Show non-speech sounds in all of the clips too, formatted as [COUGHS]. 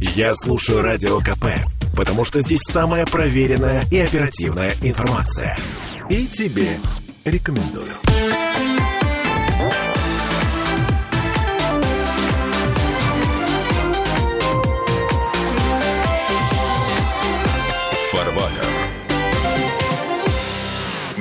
Я слушаю Радио КП, потому что здесь самая проверенная и оперативная информация. И тебе рекомендую.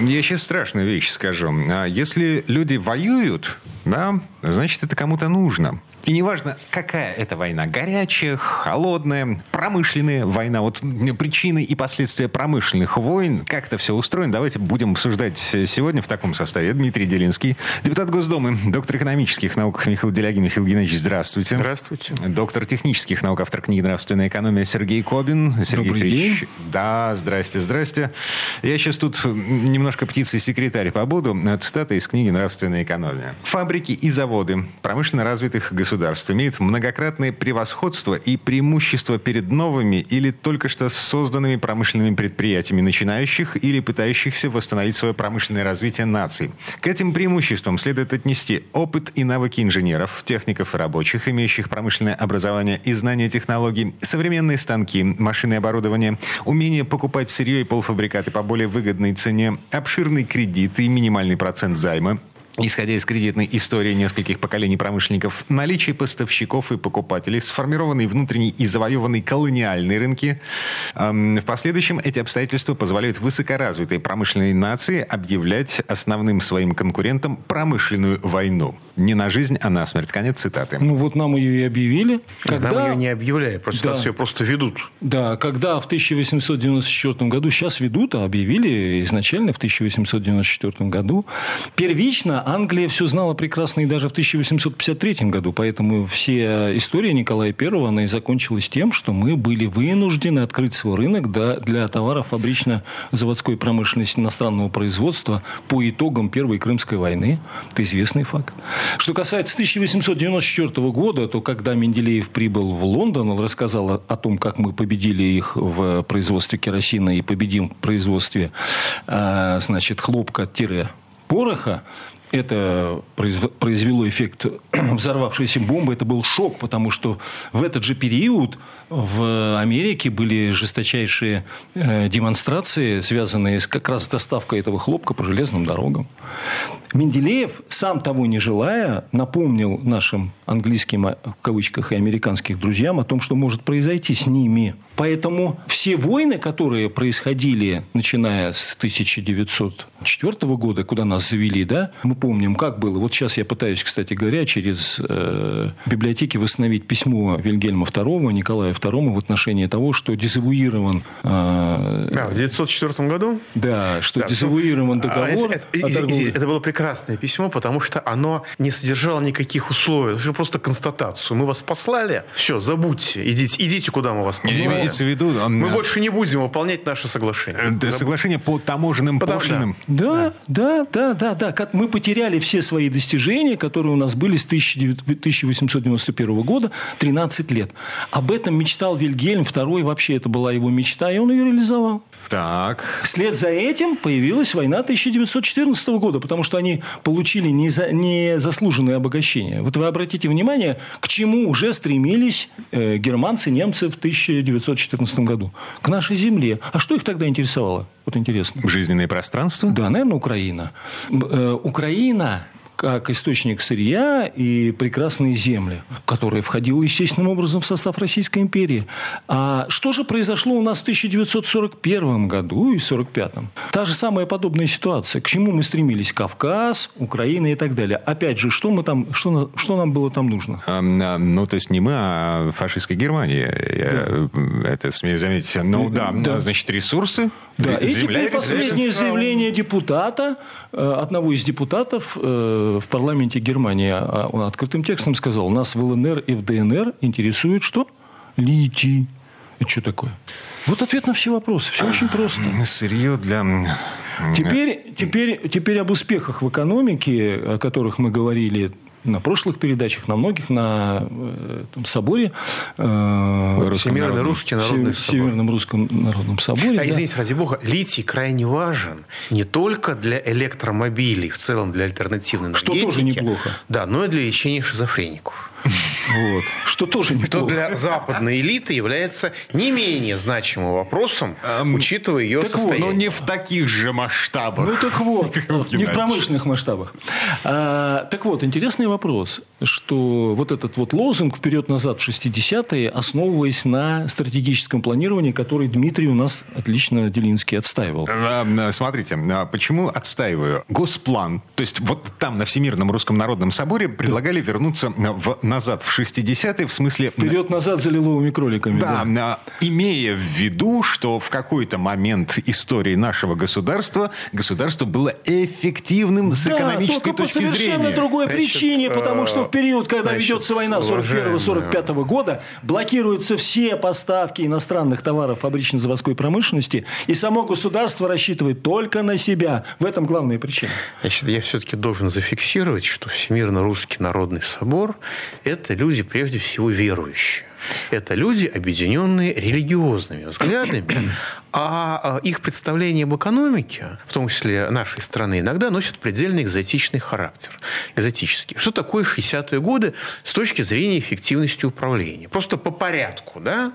Я сейчас страшную вещь скажу. А Если люди воюют, да, значит, это кому-то нужно. И неважно, какая это война, горячая, холодная, промышленная война, вот причины и последствия промышленных войн, как это все устроено, давайте будем обсуждать сегодня в таком составе. Дмитрий Делинский, депутат Госдумы, доктор экономических наук Михаил Делягин. Михаил Геннадьевич, здравствуйте. Здравствуйте. Доктор технических наук, автор книги «Нравственная экономия» Сергей Кобин. Сергей Добрый Викторович, день. Да, здрасте, здрасте. Я сейчас тут немножко птицей-секретарь побуду. Цитата из книги «Нравственная экономия». Фабрики и заводы промышленно развитых государств имеют многократное превосходство и преимущество перед новыми или только что созданными промышленными предприятиями начинающих или пытающихся восстановить свое промышленное развитие наций. К этим преимуществам следует отнести опыт и навыки инженеров, техников и рабочих, имеющих промышленное образование и знания технологий, современные станки, машины и оборудование, умение покупать сырье и полуфабрикаты по более выгодной цене, обширный кредит и минимальный процент займа, Исходя из кредитной истории нескольких поколений промышленников, наличие поставщиков и покупателей, сформированные внутренние и завоеванные колониальные рынки. Эм, В последующем эти обстоятельства позволяют высокоразвитой промышленной нации объявлять основным своим конкурентом промышленную войну. Не на жизнь, а на смерть. Конец цитаты. Ну вот нам ее и объявили. Когда... Нам ее не объявляли, просто Да. нас ее просто ведут. Да, когда в 1894 году, сейчас ведут, а объявили изначально в 1894 году. Первично Англия все знала прекрасно и даже в 1853 году. Поэтому все история Николая I, она и закончилась тем, что мы были вынуждены открыть свой рынок для товаров фабрично-заводской промышленности иностранного производства по итогам Первой Крымской войны. Это известный факт. Что касается 1894 года, то когда Менделеев прибыл в Лондон, он рассказал о, о том, как мы победили их в производстве керосина и победим в производстве э, значит, хлопка-пороха, это произв- произвело эффект [CLEARS THROAT] взорвавшейся бомбы. Это был шок, потому что в этот же период в Америке были жесточайшие э, демонстрации, связанные с как раз с доставкой этого хлопка по железным дорогам. Менделеев, сам того не желая, напомнил нашим английским, а, в кавычках, и американских друзьям о том, что может произойти с ними. Поэтому все войны, которые происходили, начиная с 1904 года, куда нас завели, да, мы помним, как было. Вот сейчас я пытаюсь, кстати говоря, через э, библиотеки восстановить письмо Вильгельма II, Николая II в отношении того, что дезавуирован, э, Да, в 1904 году. да, что Да, дезавуирован ну, договор. а, это, о извините, торговле. это было прекрасное письмо, потому что оно не содержало никаких условий. Это же просто констатацию. Мы вас послали, все, забудьте, идите, идите куда мы вас послали. Имеется в виду... он, Мы э, больше не будем выполнять наше соглашение. э, Соглашение по таможенным Потому- пошлинам. Да, да, да, да, да. Как мы потеряли все свои достижения, которые у нас были с 1900 1891 года, 13 лет. Об этом мечтал Вильгельм II, вообще это была его мечта, и он ее реализовал. Так. Вслед за этим появилась война 1914 года, потому что они получили неза- незаслуженное обогащение. Вот вы обратите внимание, к чему уже стремились э, германцы, немцы в 1914 году. К нашей земле. А что их тогда интересовало? Вот интересно. Жизненное пространство? Да, наверное, Украина. Э, Украина как источник сырья и прекрасные земли, которые входила естественным образом в состав Российской империи. А что же произошло у нас в 1941 году и 1945? Та же самая подобная ситуация. К чему мы стремились? Кавказ, Украина и так далее. Опять же, что, мы там, что, что нам было там нужно? А, а, Ну, то есть не мы, а фашистская Германия. Я э, это смею заметить. Ну, да, Да. значит, ресурсы. Да, и теперь последнее заявление депутата, э, одного из депутатов э, в парламенте Германии, а, он открытым текстом сказал, нас в ЛНР и в ДНР интересует что? Литий. Это что такое? Вот ответ на все вопросы. Все очень просто. Сырье для... Теперь, теперь, теперь об успехах в экономике, о которых мы говорили на прошлых передачах, на многих, на э, там, соборе. э, Всемирный русский народный Сев- собор. Всемирном русском народном соборе. А, да. извините, ради бога, литий крайне важен не только для электромобилей, в целом для альтернативной Что энергетики. тоже неплохо. Да, но и для лечения шизофреников. Вот. Что тоже не Что для западной элиты является не менее значимым вопросом, учитывая ее Так вот, состояние. но не в таких же масштабах. Ну так вот, не в промышленных масштабах. А, так вот, интересный вопрос, что вот этот вот лозунг «Вперед-назад в 60-е», основываясь на стратегическом планировании, который Дмитрий у нас отлично Делинский отстаивал. А, а, Смотрите, а почему отстаиваю? Госплан, то есть вот там на Всемирном Русском Народном Соборе предлагали вернуться в, назад в 60-е, в смысле... Вперед-назад за лиловыми кроликами. Да, а, имея в виду, что в какой-то момент истории нашего государства государство было эффективным с Да, экономической только по точки совершенно зрения. другой Значит, причине, потому что в период, когда значит, ведется война 41-45 года, блокируются все поставки иностранных товаров фабрично-заводской промышленности, и само государство рассчитывает только на себя. В этом главная причина. Значит, я все-таки должен зафиксировать, что Всемирно Русский Народный Собор – это люди, прежде всего, верующие. Это люди, объединенные религиозными взглядами, [CLEARS THROAT] а а, их представления об экономике, в том числе нашей страны, иногда носят предельно экзотичный характер. Экзотический. Что такое 60-е годы с точки зрения эффективности управления? Просто по порядку. Да?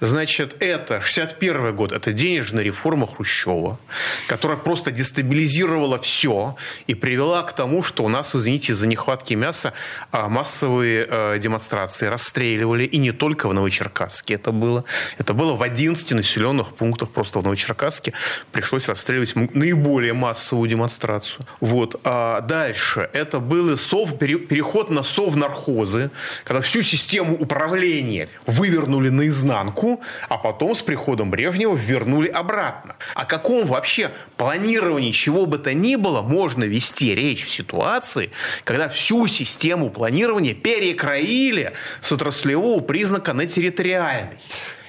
Значит, это 61 год, это денежная реформа Хрущева, которая просто дестабилизировала все и привела к тому, что у нас, извините, из-за нехватки мяса а, массовые э, демонстрации расстреливали. И не только в Новочеркасске это было. Это было в 11 населенных пунктах. Просто в Новочеркасске пришлось расстреливать наиболее массовую демонстрацию. Вот. А дальше. Это был сов, пере- переход на совнархозы, когда всю систему управления вывернули наизнанку, а потом с приходом Брежнева вернули обратно. О каком вообще планировании чего бы то ни было можно вести речь в ситуации, когда всю систему планирования перекроили с отраслевого признака на территориальный.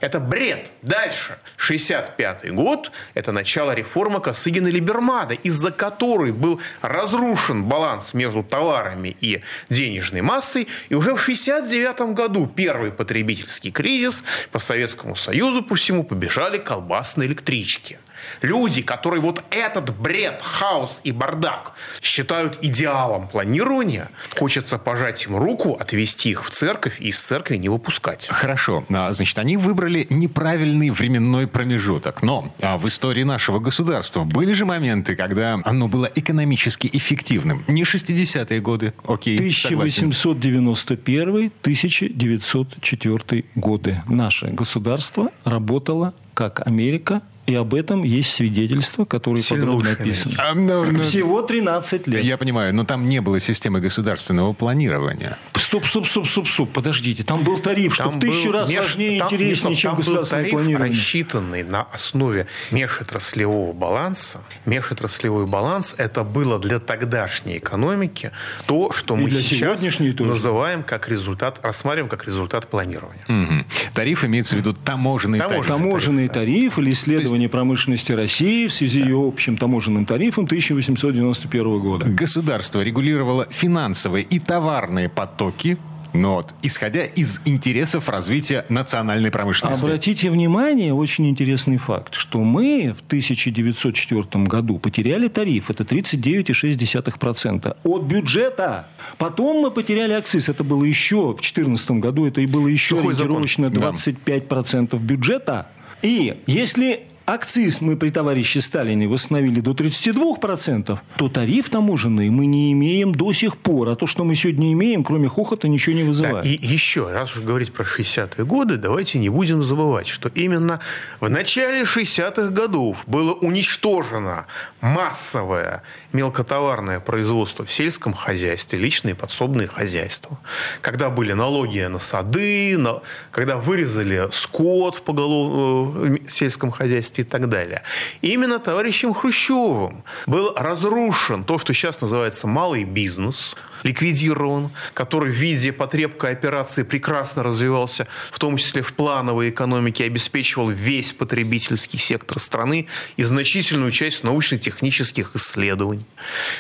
Это бред. Дальше. 65 год. Это начало реформы Косыгина-Либермада, из-за которой был разрушен баланс между товарами и денежной массой. И уже в 69 году первый потребительский кризис по Советскому Союзу по всему побежали колбасные электрички. Люди, которые вот этот бред, хаос и бардак считают идеалом планирования, хочется пожать им руку, отвести их в церковь и из церкви не выпускать. Хорошо. А, Значит, они выбрали неправильный временной промежуток. Но а, в истории нашего государства были же моменты, когда оно было экономически эффективным. Не 60-е годы. Окей, согласен. 1891-1904 годы. Наше государство работало как Америка, и об этом есть свидетельства, которые Сильно подробно лучше описаны. А, ну, ну, Всего 13 лет. Я понимаю, но там не было системы государственного планирования. Стоп, стоп, стоп, стоп, стоп, подождите. Там был тариф, что в тысячу был раз меж- важнее и там- интереснее, не, стоп, чем там был государственное тариф, планирование. рассчитанный на основе межотраслевого баланса. Межотраслевой баланс – это было для тогдашней экономики то, что И мы сейчас называем как результат, рассматриваем как результат планирования. Мгм. Тариф имеется в виду таможенный Таможенный. тариф. Таможенный тариф или исследование промышленности России в связи с ее общим таможенным тарифом 1891 года. Государство регулировало финансовые и товарные потоки, но вот, исходя из интересов развития национальной промышленности. Обратите внимание, очень интересный факт, что мы в 1904 году потеряли тариф, это 39,6% от бюджета. Потом мы потеряли акциз, это было еще в 2014 году, это и было еще Сухой ориентировочно Да. 25% бюджета. И если акциз мы при товарище Сталине восстановили до 32%, то тариф таможенный мы не имеем до сих пор. А то, что мы сегодня имеем, кроме хохота, ничего не Да, вызывает. и еще, раз уж говорить про 60-е годы, давайте не будем забывать, что именно в начале 60-х годов было уничтожено массовое мелкотоварное производство в сельском хозяйстве, личные подсобные хозяйства. Когда были налоги на сады, на- когда вырезали скот в поголов- э, в сельском хозяйстве и так далее. Именно товарищем Хрущевым был разрушен то, что сейчас называется малый бизнес, ликвидирован, который в виде потреб кооперации прекрасно развивался, в том числе в плановой экономике, обеспечивал весь потребительский сектор страны и значительную часть научно-технических исследований.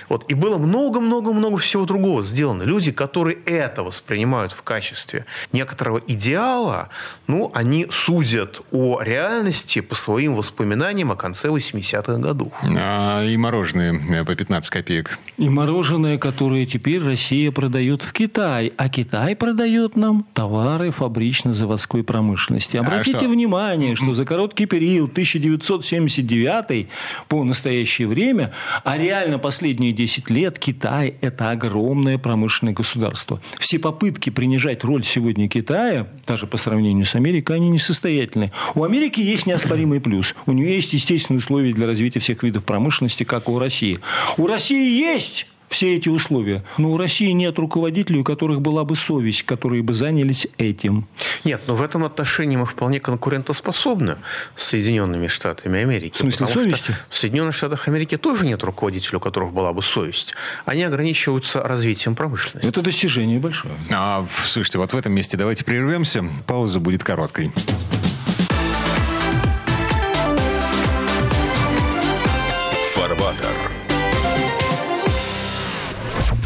Вот. И было много-много-много всего другого сделано. Люди, которые это воспринимают в качестве некоторого идеала, ну, они судят о реальности по своим воспоминаниям о конце 80-х годов. А, и мороженое по 15 копеек. И мороженое, которое теперь Россия продает в Китай, а Китай продает нам товары фабрично-заводской промышленности. Обратите а что? внимание, что за короткий период 1979 по настоящее время, а реально последние 10 лет Китай – это огромное промышленное государство. Все попытки принижать роль сегодня Китая, даже по сравнению с Америкой, они несостоятельны. У Америки есть неоспоримый плюс. У нее есть естественные условия для развития всех видов промышленности, как у России. У России есть все эти условия. Но у России нет руководителей, у которых была бы совесть, которые бы занялись этим. Нет, но в этом отношении мы вполне конкурентоспособны с Соединенными Штатами Америки. В смысле совести? В Соединенных Штатах Америки тоже нет руководителей, у которых была бы совесть. Они ограничиваются развитием промышленности. Это достижение большое. А, слушайте, вот в этом месте давайте прервемся. Пауза будет короткой. Фарватер.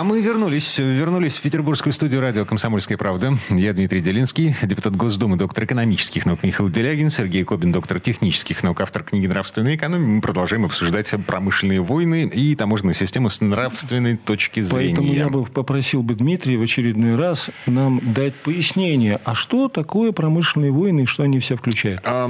А мы вернулись, вернулись в петербургскую студию радио «Комсомольская правда». Я Дмитрий Делинский, депутат Госдумы, доктор экономических наук Михаил Делягин, Сергей Кобин, доктор технических наук, автор книги «Нравственная экономия». Мы продолжаем обсуждать промышленные войны и таможенную систему с нравственной точки зрения. Поэтому я бы попросил бы Дмитрия в очередной раз нам дать пояснение, а что такое промышленные войны и что они все включают? А,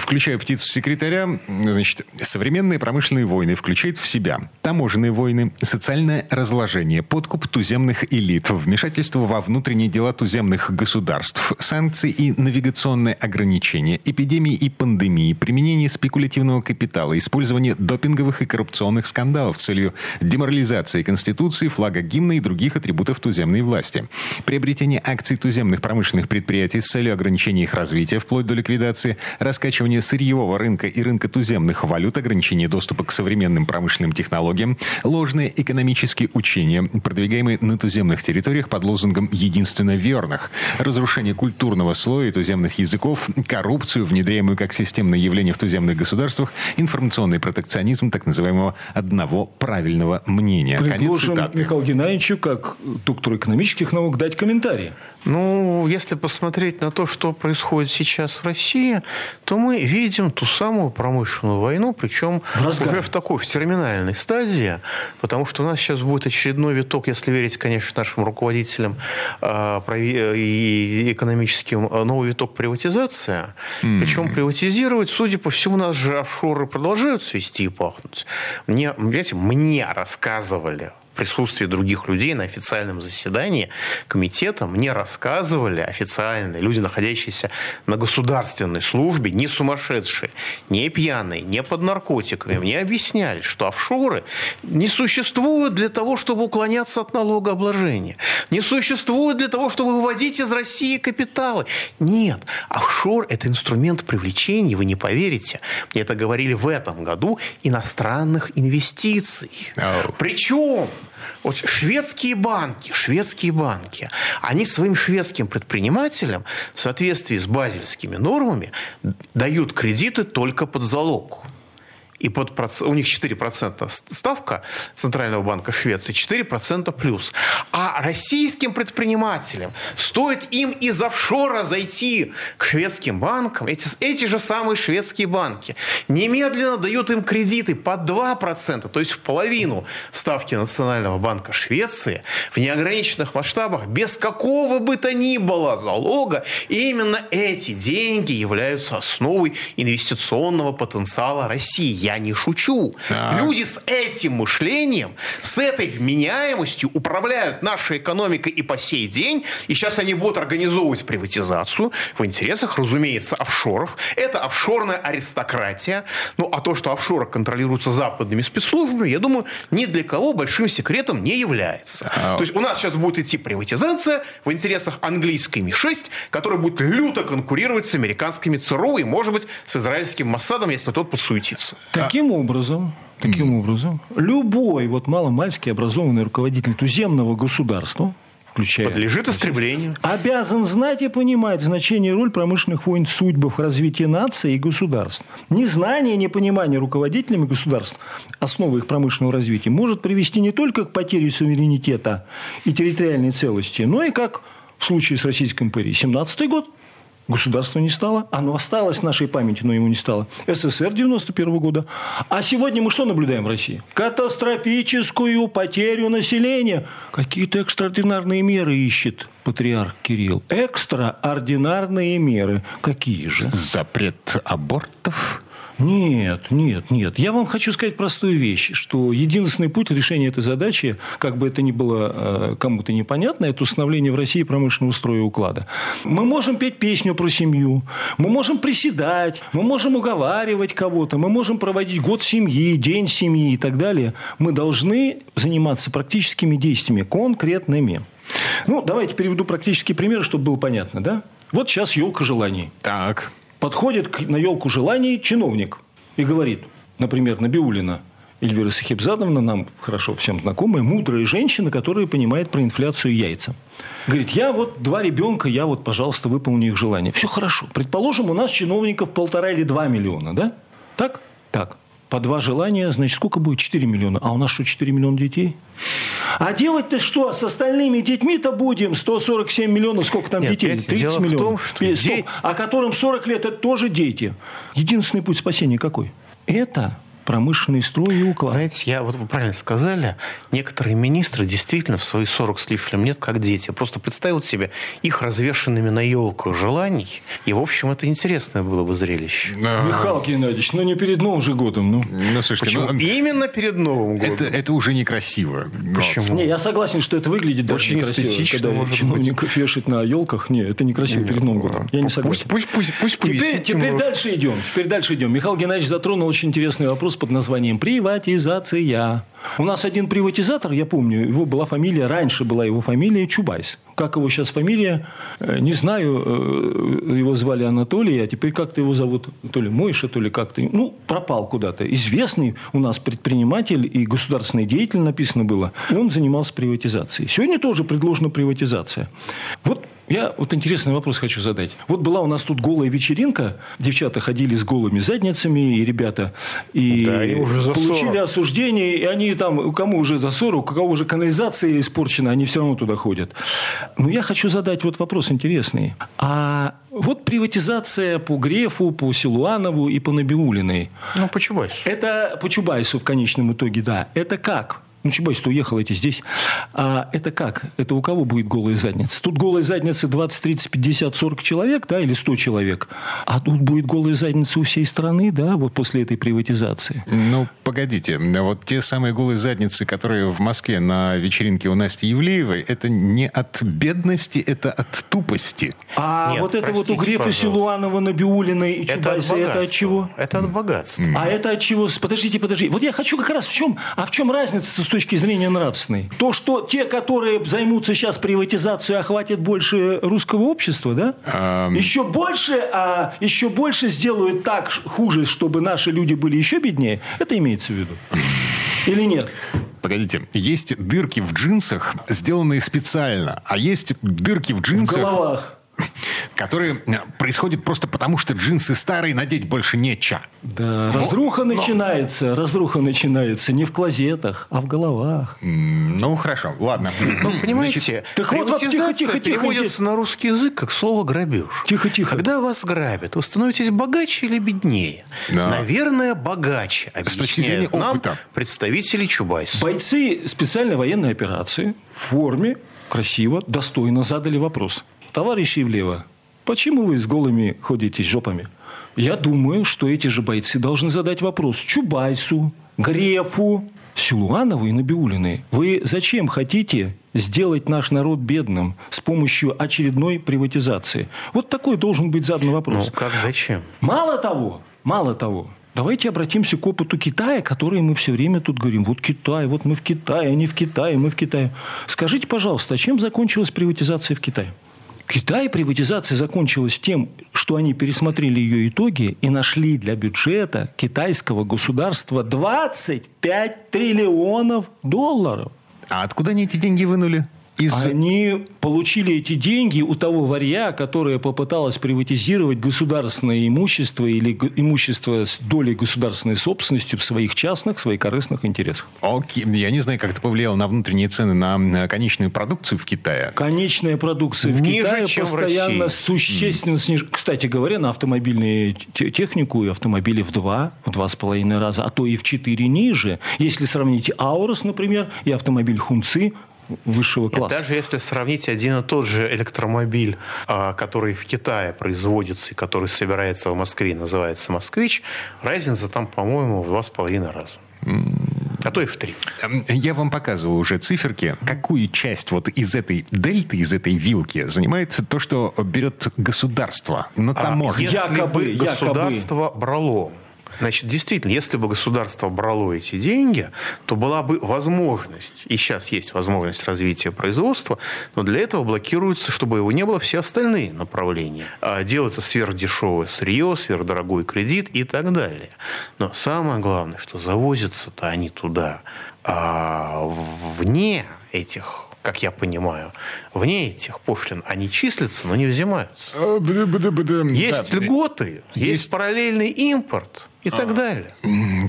включая птицу секретаря, значит, современные промышленные войны включают в себя таможенные войны, социальное разложение, подкуп туземных элит, вмешательство во внутренние дела туземных государств, санкции и навигационные ограничения, эпидемии и пандемии, применение спекулятивного капитала, использование допинговых и коррупционных скандалов с целью деморализации Конституции, флага гимна и других атрибутов туземной власти, приобретение акций туземных промышленных предприятий с целью ограничения их развития вплоть до ликвидации, раскачивание сырьевого рынка и рынка туземных валют, ограничение доступа к современным промышленным технологиям, ложные экономические учения, продвигаемый на туземных территориях под лозунгом «единственно верных», разрушение культурного слоя туземных языков, коррупцию, внедряемую как системное явление в туземных государствах, информационный протекционизм так называемого «одного правильного мнения». Предложим Михаилу Геннадьевичу, как доктору экономических наук, дать комментарии. Ну, если посмотреть на то, что происходит сейчас в России, то мы видим ту самую промышленную войну, причем в уже в такой в терминальной стадии, потому что у нас сейчас будет очередной виток, если верить, конечно, нашим руководителям э, и экономическим, а, новый виток приватизации. Mm. Причем приватизировать, судя по всему, у нас же офшоры продолжают свести и пахнуть. Мне, понимаете, мне рассказывали присутствии других людей на официальном заседании комитета мне рассказывали официальные люди, находящиеся на государственной службе, не сумасшедшие, не пьяные, не под наркотиками, мне объясняли, что офшоры не существуют для того, чтобы уклоняться от налогообложения, не существуют для того, чтобы выводить из России капиталы. Нет, офшор – это инструмент привлечения, вы не поверите, мне это говорили в этом году, иностранных инвестиций. Oh. Причем вот шведские банки, шведские банки, они своим шведским предпринимателям в соответствии с базельскими нормами дают кредиты только под залог и под, у них 4% ставка Центрального банка Швеции, 4% плюс. А российским предпринимателям стоит им из офшора зайти к шведским банкам, эти, эти же самые шведские банки немедленно дают им кредиты под 2%, то есть в половину ставки Национального банка Швеции в неограниченных масштабах, без какого бы то ни было залога. И именно эти деньги являются основой инвестиционного потенциала России. Я не шучу. Так. Люди с этим мышлением, с этой вменяемостью управляют нашей экономикой и по сей день. И сейчас они будут организовывать приватизацию в интересах, разумеется, офшоров. Это офшорная аристократия. Ну, а то, что офшоры контролируются западными спецслужбами, я думаю, ни для кого большим секретом не является. А... То есть у нас сейчас будет идти приватизация в интересах английской Ми-6, которая будет люто конкурировать с американскими ЦРУ и, может быть, с израильским Моссадом, если тот подсуетится. Таким образом, таким образом, любой вот маломальский образованный руководитель туземного государства, включая... Подлежит истреблению. Обязан знать и понимать значение и роль промышленных войн в судьбах развития нации и государств. Незнание, непонимание руководителями государств основы их промышленного развития может привести не только к потере суверенитета и территориальной целости, но и как в случае с Российской империей. 17 год – Государства не стало. Оно осталось в нашей памяти, но ему не стало. СССР 91 года. А сегодня мы что наблюдаем в России? Катастрофическую потерю населения. Какие-то экстраординарные меры ищет патриарх Кирилл. Экстраординарные меры. Какие же? Запрет абортов? Нет, нет, нет. Я вам хочу сказать простую вещь, что единственный путь решения этой задачи, как бы это ни было э, кому-то непонятно, это установление в России промышленного строя и уклада. Мы можем петь песню про семью, мы можем приседать, мы можем уговаривать кого-то, мы можем проводить год семьи, день семьи и так далее. Мы должны заниматься практическими действиями, конкретными. Ну, давайте переведу практический пример, чтобы было понятно, да? Вот сейчас елка желаний. Так. Подходит на елку желаний чиновник и говорит, например, Набиулина, Эльвира Сахибзадовна, нам хорошо всем знакомая, мудрая женщина, которая понимает про инфляцию яйца. Говорит, я вот два ребенка, я вот, пожалуйста, выполню их желание. Все хорошо. Предположим, у нас чиновников полтора или два миллиона, да? Так? Так. По два желания, значит, сколько будет? 4 миллиона. А у нас что, 4 миллиона детей? А делать-то что? С остальными детьми-то будем 147 миллионов, сколько там Нет, детей? Петя, 30 дело в миллионов. том, что Стоп. де- А которым 40 лет, это тоже дети. Единственный путь спасения какой? Это промышленный строй и уклад. Знаете, я вот вы правильно сказали, некоторые министры действительно в свои 40 с лишним лет как дети. Я просто представил себе их развешенными на елках желаний. И, в общем, это интересное было бы зрелище. Михаил Геннадьевич, ну не перед Новым же годом, ну. Ну, слушайте, Почему? ну, Именно перед Новым годом. это, это уже некрасиво. Почему? Не, я согласен, что это выглядит даже Очень некрасиво, эстетично, когда может чиновников вешать на елках. Не, это некрасиво перед Новым годом. Я не согласен. Пусть, пусть, пусть, пусть Теперь, повисит теперь дальше идем. Теперь дальше идем. Михаил Геннадьевич затронул очень интересный вопрос под названием приватизация. У нас один приватизатор, я помню, его была фамилия, раньше была его фамилия Чубайс. Как его сейчас фамилия, э, не знаю, э, его звали Анатолий, а теперь как-то его зовут, то ли Мойша, то ли как-то, ну, пропал куда-то. Известный у нас предприниматель и государственный деятель написано было. Он занимался приватизацией. Сегодня тоже предложена приватизация. Вот я вот интересный вопрос хочу задать. Вот была у нас тут голая вечеринка, девчата ходили с голыми задницами, и ребята, и Да, им уже за получили 40. осуждение, и они там, кому уже за 40, у кого уже канализация испорчена, они все равно туда ходят. Но я хочу задать вот вопрос интересный. А вот приватизация по Грефу, по Силуанову и по Набиулиной. Ну, почему? Это по Чубайсу в конечном итоге, да. Это как? Ну, Чубайс-то уехал, эти здесь. А это как? Это у кого будет голая задница? Тут голая задница 20, 30, 50, 40 человек, да, или 100 человек. А тут будет голая задница у всей страны, да, вот после этой приватизации. Ну, погодите. Вот те самые голые задницы, которые в Москве на вечеринке у Насти Евлеевой, это не от бедности, это от тупости. А Нет, вот это вот у простите, Грефа, пожалуйста. Силуанова, Набиулиной и Это от Чубайса, это от богатства. чего? Это от богатства. А это от чего? Подождите, подождите. Вот я хочу как раз в чем, а в чем разница с точки зрения нравственной? То, что те, которые займутся сейчас приватизацией, охватят больше русского общества, да? Ам. Еще больше, а еще больше сделают так хуже, чтобы наши люди были еще беднее. Это имеется в виду? Или нет? Погодите, есть дырки в джинсах, сделанные специально, а есть дырки в В джинсах, головах. [COUGHS] которые э, происходят просто потому, что джинсы старые, надеть больше неча. Да, разруха начинается, разруха начинается не в клозетах, а в головах. Ну, хорошо, ладно. Ну, понимаете, Так вот, вот, тихо, тихо, тихо, переводится на русский язык как слово «грабеж». Тихо, тихо. Когда вас грабят, вы становитесь богаче или беднее? Да. Наверное, богаче, объясняют нам опыта. представители Чубайса. Бойцы специальной военной операции в форме, красиво, достойно задали вопрос. Товарищ Ивлева, почему вы с голыми ходите с жопами? Я думаю, что эти же бойцы должны задать вопрос Чубайсу, Грефу, Силуанову и Набиулиной. Вы зачем хотите сделать наш народ бедным с помощью очередной приватизации? Вот такой должен быть задан вопрос. Ну, как зачем? Мало того, мало того, давайте обратимся к опыту Китая, который мы все время тут говорим. Вот Китай, вот мы в Китае, они в Китае, мы в Китае. Скажите, пожалуйста, а чем закончилась приватизация в Китае? В Китае приватизация закончилась тем, что они пересмотрели ее итоги и нашли для бюджета китайского государства 25 триллионов долларов. А откуда они эти деньги вынули? Из... Они получили эти деньги у того варья, которое попыталось приватизировать государственное имущество или имущество с долей государственной собственности в своих частных, своих корыстных интересах. Окей. Я не знаю, как это повлияло на внутренние цены на конечную продукцию в Китае. Конечная продукция в Ниже, Китае чем постоянно в существенно снижается. Кстати говоря, на автомобильную технику и автомобили в два, в два с половиной раза, а то и в четыре ниже. Если сравнить Аурос, например, и автомобиль Хунцы, высшего класса. И даже если сравнить один и тот же электромобиль, а, который в Китае производится и который собирается в Москве, называется «Москвич», разница там, по-моему, в два с половиной раза. А то и в три. Я вам показывал уже циферки. Какую часть вот из этой дельты, из этой вилки занимает то, что берет государство на таможне? А если якобы, бы государство якобы. брало Значит, действительно, если бы государство брало эти деньги, то была бы возможность, и сейчас есть возможность развития производства, но для этого блокируются, чтобы его не было, все остальные направления. А делается сверхдешевое сырье, сверхдорогой кредит и так далее. Но самое главное, что завозятся-то они туда а вне этих как я понимаю, вне этих пошлин они числятся, но не взимаются. А, есть льготы, есть параллельный импорт и так а, далее.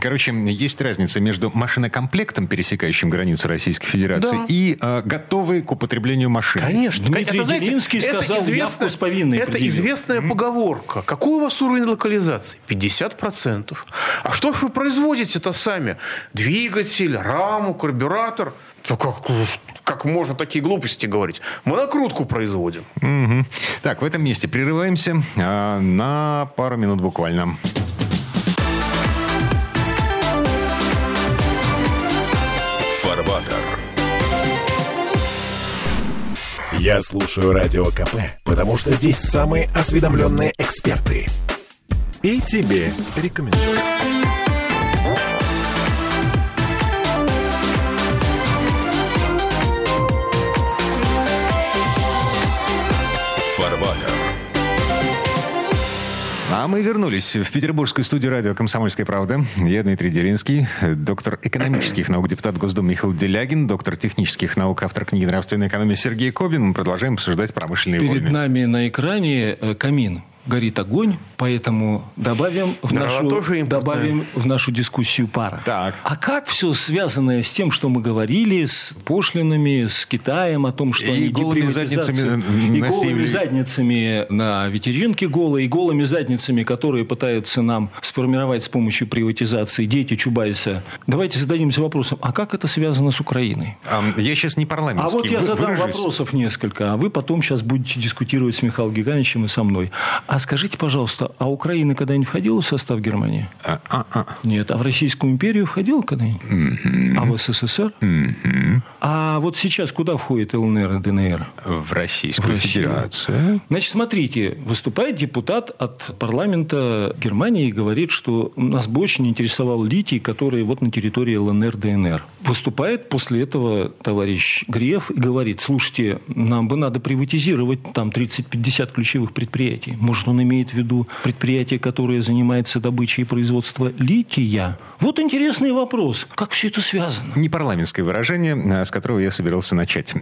Короче, есть разница между машинокомплектом, пересекающим границу Российской Федерации, да. и э, готовой к употреблению машины. Конечно. Дмитрий это, знаете, Делинский это сказал, известная, с повинной Это известная mm. поговорка. Какой у вас уровень локализации? 50%. А что ж вы производите-то сами? Двигатель, раму, карбюратор? То как, как можно такие глупости говорить? Мы накрутку производим. Угу. Так, в этом месте прерываемся а, на пару минут буквально. Я слушаю Радио КП, потому что здесь самые осведомленные эксперты. И тебе рекомендую. А мы вернулись в петербургскую студию радио «Комсомольская правда». Я Дмитрий Делинский, доктор экономических наук, депутат Госдумы Михаил Делягин, доктор технических наук, автор книги «Нравственная экономия» Сергей Кобин. Мы продолжаем обсуждать промышленные Перед войны. нами на экране э, камин горит огонь, поэтому добавим в, нашу, добавим в нашу дискуссию пара. Так. А как все связанное с тем, что мы говорили, с пошлинами, с Китаем, о том, что и они голыми задницами и на голыми задницами на ветеринке голые, и голыми задницами, которые пытаются нам сформировать с помощью приватизации дети Чубайса. Давайте зададимся вопросом, а как это связано с Украиной? Я сейчас не парламентский. А вот я задам выражусь. вопросов несколько, а вы потом сейчас будете дискутировать с Михаилом Гигановичем и со мной. А скажите, пожалуйста, а Украина когда-нибудь входила в состав Германии? А, а, а. Нет. А в Российскую империю входила когда-нибудь? Mm-hmm. А в СССР? Mm-hmm. А вот сейчас куда входит ЛНР и ДНР? В Российскую в Федерацию. Значит, смотрите, выступает депутат от парламента Германии и говорит, что нас бы очень интересовал литий, который вот на территории ЛНР, ДНР. Выступает после этого товарищ Греф и говорит, слушайте, нам бы надо приватизировать там 30-50 ключевых предприятий. Может, может, он имеет в виду предприятие, которое занимается добычей и производством лития? Вот интересный вопрос. Как все это связано? Не парламентское выражение, а, с которого я собирался начать.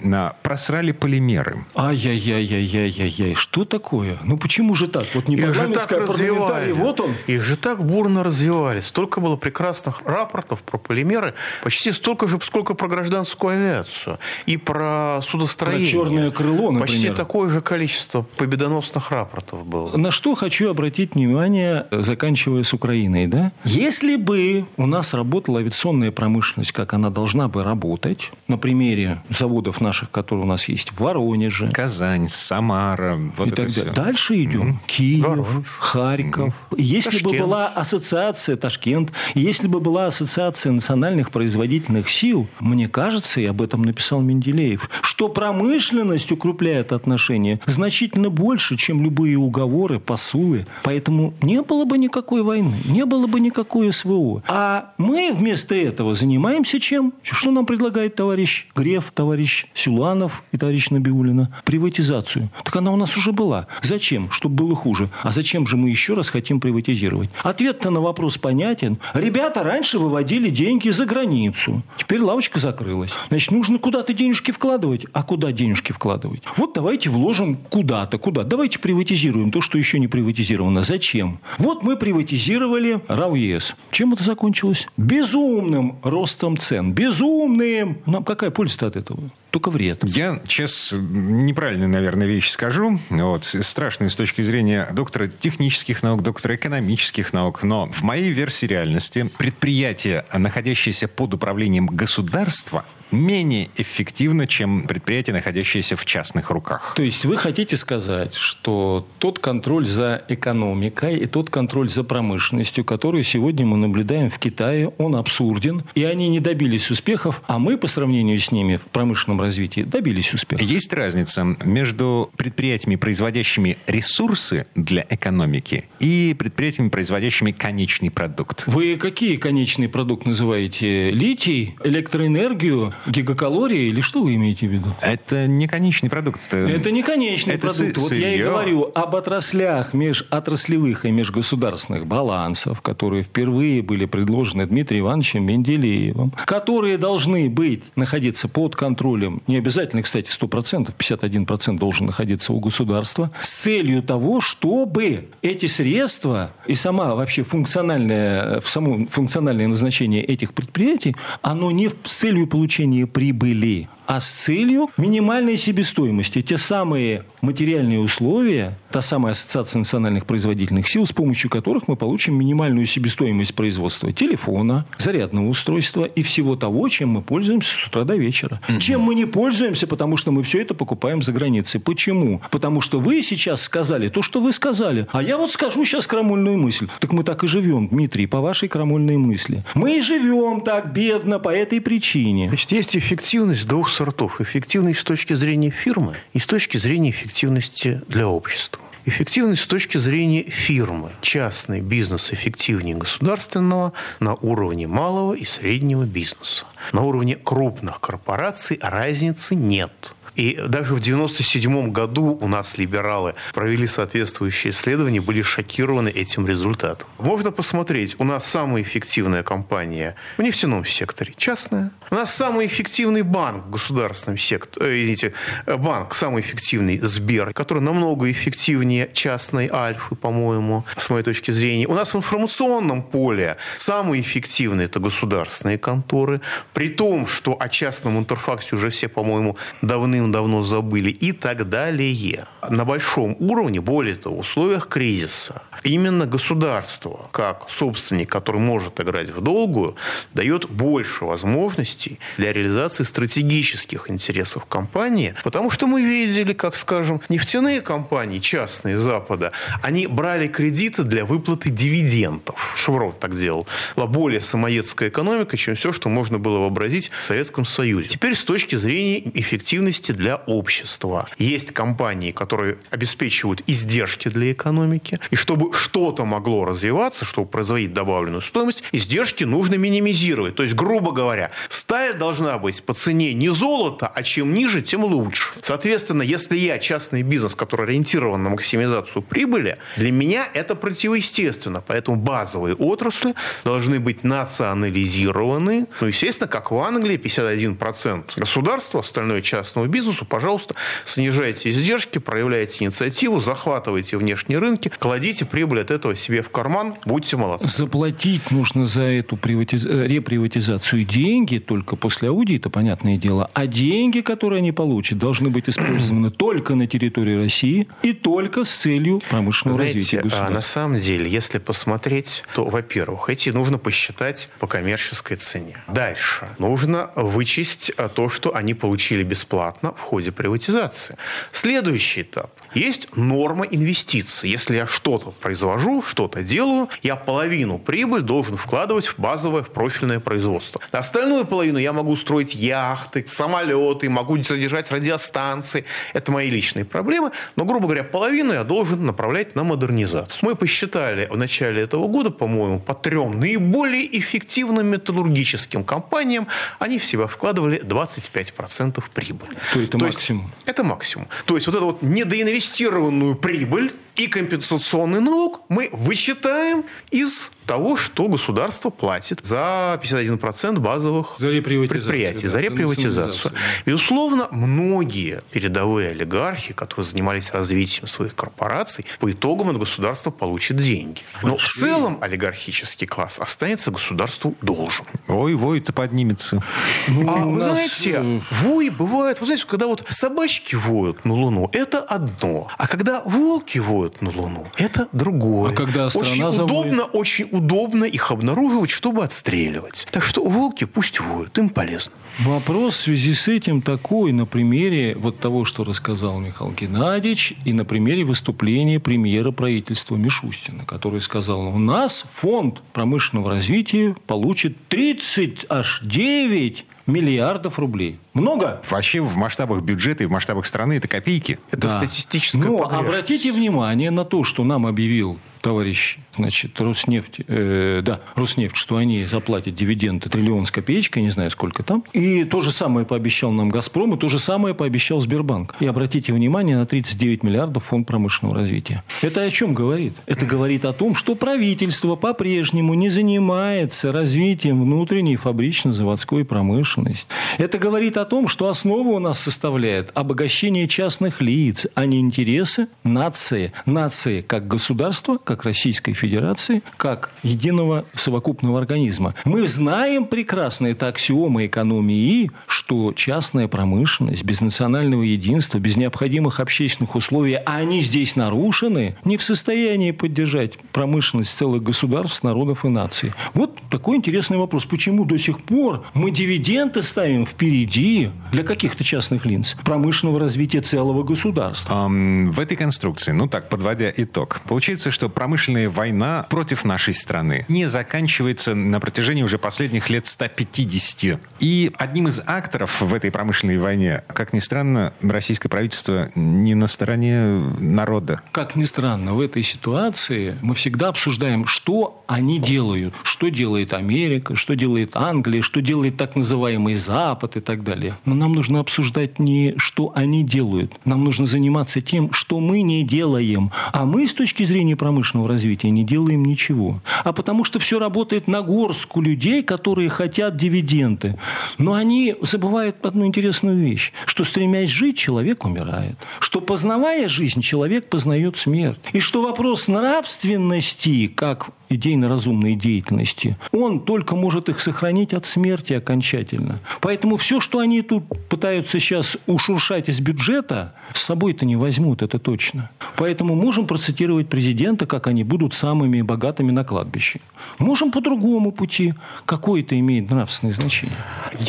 Просрали полимеры. Ай-яй-яй-яй-яй-яй. Что такое? Ну, почему же так? Вот не Их парламентское, а парламентарий. Вот он. Их же так бурно развивали. Столько было прекрасных рапортов про полимеры. Почти столько же, сколько про гражданскую авиацию. И про судостроение. Про черное крыло, например. Почти такое же количество победоносных рапортов было. На что хочу обратить внимание, заканчивая с Украиной. Да? Если бы у нас работала авиационная промышленность, как она должна бы работать, на примере заводов наших, которые у нас есть в Воронеже. Казань, Самара. Вот и так далее. Дальше идем. Mm. Киев, Воронеж. Харьков. Mm. Если Ташкент. бы была ассоциация Ташкент, если бы была ассоциация национальных производительных сил, мне кажется, и об этом написал Менделеев, что промышленность укрепляет отношения значительно больше, чем любые уговоры переговоры, посулы. Поэтому не было бы никакой войны, не было бы никакой СВО. А мы вместо этого занимаемся чем? Что нам предлагает товарищ Греф, товарищ Сюланов и товарищ Набиулина? Приватизацию. Так она у нас уже была. Зачем? Чтобы было хуже. А зачем же мы еще раз хотим приватизировать? Ответ-то на вопрос понятен. Ребята раньше выводили деньги за границу. Теперь лавочка закрылась. Значит, нужно куда-то денежки вкладывать. А куда денежки вкладывать? Вот давайте вложим куда-то, куда. Давайте приватизируем то, что еще не приватизировано. Зачем? Вот мы приватизировали РАУЕС. Чем это закончилось? Безумным ростом цен. Безумным. Нам какая польза от этого? только вред. Я сейчас неправильную, наверное, вещь скажу. Вот, страшную с точки зрения доктора технических наук, доктора экономических наук. Но в моей версии реальности предприятия, находящиеся под управлением государства, менее эффективно, чем предприятие, находящееся в частных руках. То есть вы хотите сказать, что тот контроль за экономикой и тот контроль за промышленностью, который сегодня мы наблюдаем в Китае, он абсурден, и они не добились успехов, а мы по сравнению с ними в промышленном развитии добились успехов. Есть разница между предприятиями, производящими ресурсы для экономики, и предприятиями, производящими конечный продукт. Вы какие конечный продукт называете? Литий, электроэнергию, гигакалории или что вы имеете в виду? Это не конечный продукт. Это не конечный это продукт. Вот я и говорю об отраслях межотраслевых и межгосударственных балансов, которые впервые были предложены Дмитрием Ивановичем Менделеевым, которые должны быть, находиться под контролем, не обязательно, кстати, 100%, 51% должен находиться у государства, с целью того, чтобы эти средства и сама вообще функциональное, в само функциональное назначение этих предприятий, оно не с целью получения получения прибыли а с целью минимальной себестоимости. Те самые материальные условия, та самая ассоциация национальных производительных сил, с помощью которых мы получим минимальную себестоимость производства телефона, зарядного устройства и всего того, чем мы пользуемся с утра до вечера. Угу. Чем мы не пользуемся, потому что мы все это покупаем за границей. Почему? Потому что вы сейчас сказали то, что вы сказали. А я вот скажу сейчас крамольную мысль. Так мы так и живем, Дмитрий, по вашей крамольной мысли. Мы и живем так бедно по этой причине. Значит, есть эффективность двух сортов. Эффективность с точки зрения фирмы и с точки зрения эффективности для общества. Эффективность с точки зрения фирмы. Частный бизнес эффективнее государственного на уровне малого и среднего бизнеса. На уровне крупных корпораций разницы нет. И даже в 1997 году у нас либералы провели соответствующие исследования, были шокированы этим результатом. Можно посмотреть, у нас самая эффективная компания в нефтяном секторе частная. У нас самый эффективный банк в государственном секторе, э, извините, банк самый эффективный Сбер, который намного эффективнее частной Альфы, по-моему, с моей точки зрения. У нас в информационном поле самые эффективные это государственные конторы, при том, что о частном интерфаксе уже все, по-моему, давным давным-давно забыли и так далее. На большом уровне, более того, в условиях кризиса, именно государство, как собственник, который может играть в долгую, дает больше возможностей для реализации стратегических интересов компании, потому что мы видели, как, скажем, нефтяные компании, частные Запада, они брали кредиты для выплаты дивидендов. Шеврон так делал. Была более самоедская экономика, чем все, что можно было вообразить в Советском Союзе. Теперь с точки зрения эффективности для общества. Есть компании, которые обеспечивают издержки для экономики. И чтобы что-то могло развиваться, чтобы производить добавленную стоимость, издержки нужно минимизировать. То есть, грубо говоря, стая должна быть по цене не золота, а чем ниже, тем лучше. Соответственно, если я частный бизнес, который ориентирован на максимизацию прибыли, для меня это противоестественно. Поэтому базовые отрасли должны быть национализированы. Ну, естественно, как в Англии, 51% государства, остальное частного бизнеса, бизнесу, пожалуйста, снижайте издержки, проявляйте инициативу, захватывайте внешние рынки, кладите прибыль от этого себе в карман, будьте молодцы. Заплатить нужно за эту приватиз... Э, реприватизацию деньги только после аудита, понятное дело. А деньги, которые они получат, должны быть использованы только на территории России и только с целью промышленного Знаете, развития а государства. на самом деле, если посмотреть, то, во-первых, эти нужно посчитать по коммерческой цене. Дальше. Нужно вычесть а, то, что они получили бесплатно в ходе приватизации. Следующий этап. Есть норма инвестиций. Если я что-то произвожу, что-то делаю, я половину прибыль должен вкладывать в базовое, в профильное производство. Остальную половину я могу строить яхты, самолеты, могу содержать радиостанции. Это мои личные проблемы. Но, грубо говоря, половину я должен направлять на модернизацию. Мы посчитали в начале этого года, по-моему, по трем наиболее эффективным металлургическим компаниям, они в себя вкладывали 25% прибыли. То это То максимум? Есть, это максимум. То есть вот это вот недоинвестирование инвестированную прибыль И компенсационный налог мы вычитаем из того, что государство платит за 51% базовых за предприятий, да, за реприватизацию. Безусловно, многие передовые олигархи, которые занимались развитием своих корпораций, по итогам от государства получат деньги. Но в целом олигархический класс останется государству должен. Ой, вой-то поднимется. Ну, а вы знаете, э, вой бывает, вы знаете, когда вот собачки воют на Луну, это одно. А когда волки воют на Луну, это другое. А когда очень удобно, очень удобно их обнаруживать, чтобы отстреливать. Так что волки пусть воют, им полезно. Вопрос в связи с этим такой на примере вот того, что рассказал Михаил Геннадьевич, и на примере выступления премьера правительства Мишустина, который сказал, у нас фонд промышленного развития получит 30 аж 9 миллиардов рублей. Много? Вообще в масштабах бюджета и в масштабах страны это копейки. Это да. статистическая Но обратите внимание на то, что нам объявил товарищ, значит, Роснефть, э, да, Роснефть, что они заплатят дивиденды триллион с копеечкой, не знаю, сколько там. И то же самое пообещал нам «Газпром», и то же самое пообещал Сбербанк. И обратите внимание на 39 миллиардов фонд промышленного развития. Это о чем говорит? Это говорит о том, что правительство по-прежнему не занимается развитием внутренней фабрично-заводской промышленности. Это говорит о том, что основу у нас составляет обогащение частных лиц, а не интересы нации. Нации как государства, как как Российской Федерации, как единого совокупного организма. Мы знаем прекрасно, это аксиома экономии, что частная промышленность без национального единства, без необходимых общественных условий, а они здесь нарушены, не в состоянии поддержать промышленность целых государств, народов и наций. Вот такой интересный вопрос. Почему до сих пор мы дивиденды ставим впереди для каких-то частных лиц промышленного развития целого государства? Um, в этой конструкции, ну так, подводя итог, получается, что промышленная война против нашей страны не заканчивается на протяжении уже последних лет 150. И одним из акторов в этой промышленной войне, как ни странно, российское правительство не на стороне народа. Как ни странно, в этой ситуации мы всегда обсуждаем, что они делают. Что делает Америка, что делает Англия, что делает так называемый Запад и так далее. Но нам нужно обсуждать не что они делают. Нам нужно заниматься тем, что мы не делаем. А мы с точки зрения промышленности промышленного развития не делаем ничего. А потому что все работает на горстку людей, которые хотят дивиденды. Но они забывают одну интересную вещь, что стремясь жить, человек умирает. Что познавая жизнь, человек познает смерть. И что вопрос нравственности, как идейно-разумной деятельности, он только может их сохранить от смерти окончательно. Поэтому все, что они тут пытаются сейчас ушуршать из бюджета, с собой-то не возьмут, это точно. Поэтому можем процитировать президента, как они будут самыми богатыми на кладбище. Можем по другому пути. Какое это имеет нравственное значение?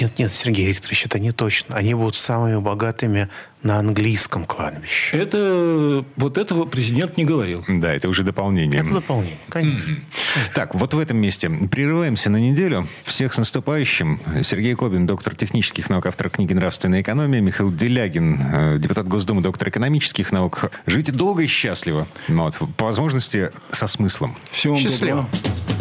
Нет, нет, Сергей Викторович, это не точно. Они будут самыми богатыми на английском кладбище. Это вот этого президент не говорил. Да, это уже дополнение. Это дополнение, конечно. Mm-hmm. Так, вот в этом месте прерываемся на неделю. Всех с наступающим. Сергей Кобин, доктор технических наук, автор книги «Нравственная экономия». Михаил Делягин, э, депутат Госдумы, доктор экономических наук. Живите долго и счастливо. Вот, по возможности со смыслом. Всего вам Счастливо. Доброго.